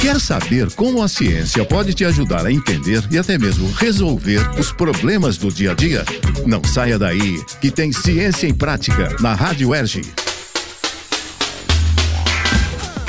Quer saber como a ciência pode te ajudar a entender e até mesmo resolver os problemas do dia a dia? Não saia daí, que tem Ciência em Prática na Rádio Erge.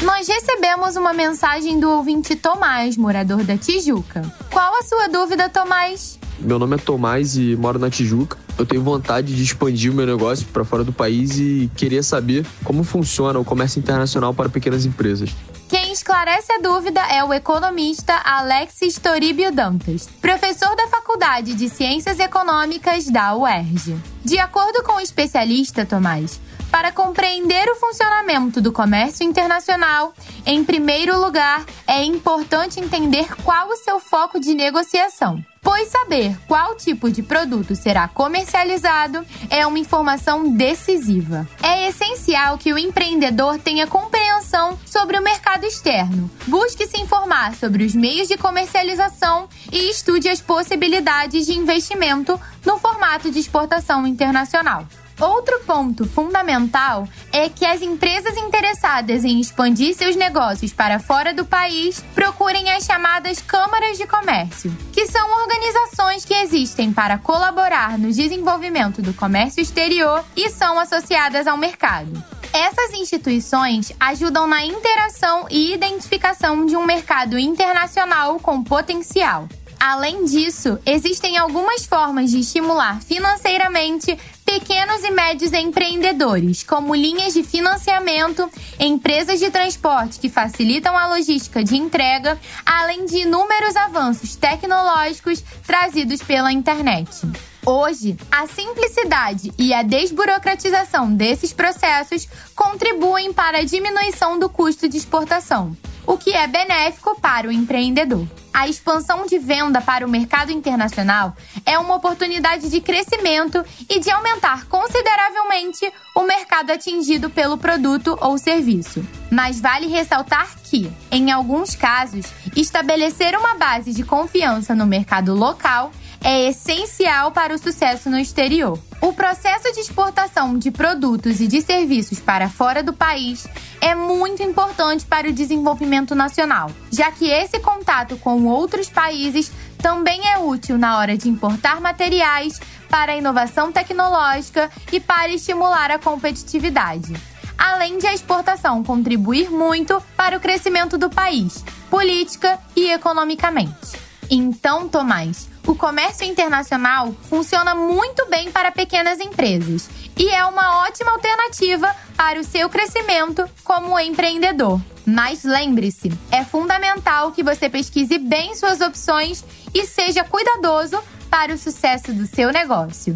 Nós recebemos uma mensagem do ouvinte Tomás, morador da Tijuca. Qual a sua dúvida, Tomás? Meu nome é Tomás e moro na Tijuca. Eu tenho vontade de expandir o meu negócio para fora do país e queria saber como funciona o comércio internacional para pequenas empresas. Quem esclarece a dúvida é o economista Alexis Toribio Dantas, professor da Faculdade de Ciências Econômicas da UERJ. De acordo com o especialista Tomás, para compreender o funcionamento do comércio internacional, em primeiro lugar, é importante entender qual o seu foco de negociação pois saber qual tipo de produto será comercializado é uma informação decisiva. É essencial que o empreendedor tenha compreensão sobre o mercado externo, busque se informar sobre os meios de comercialização e estude as possibilidades de investimento no formato de exportação internacional. Outro ponto fundamental é que as empresas interessadas em expandir seus negócios para fora do país procurem as chamadas câmaras de comércio, que são organizações que existem para colaborar no desenvolvimento do comércio exterior e são associadas ao mercado. Essas instituições ajudam na interação e identificação de um mercado internacional com potencial. Além disso, existem algumas formas de estimular financeiramente pequenos e médios empreendedores, como linhas de financiamento, empresas de transporte que facilitam a logística de entrega, além de inúmeros avanços tecnológicos trazidos pela internet. Hoje, a simplicidade e a desburocratização desses processos contribuem para a diminuição do custo de exportação, o que é benéfico para o empreendedor a expansão de venda para o mercado internacional é uma oportunidade de crescimento e de aumentar consideravelmente o mercado atingido pelo produto ou serviço. Mas vale ressaltar que, em alguns casos, estabelecer uma base de confiança no mercado local é essencial para o sucesso no exterior. O processo de exportação de produtos e de serviços para fora do país é muito importante para o desenvolvimento nacional, já que esse contato com outros países também é útil na hora de importar materiais para a inovação tecnológica e para estimular a competitividade. Além de a exportação contribuir muito para o crescimento do país, política e economicamente. Então, Tomás, o comércio internacional funciona muito bem para pequenas empresas e é uma ótima alternativa para o seu crescimento como empreendedor. Mas lembre-se, é fundamental que você pesquise bem suas opções e seja cuidadoso para o sucesso do seu negócio.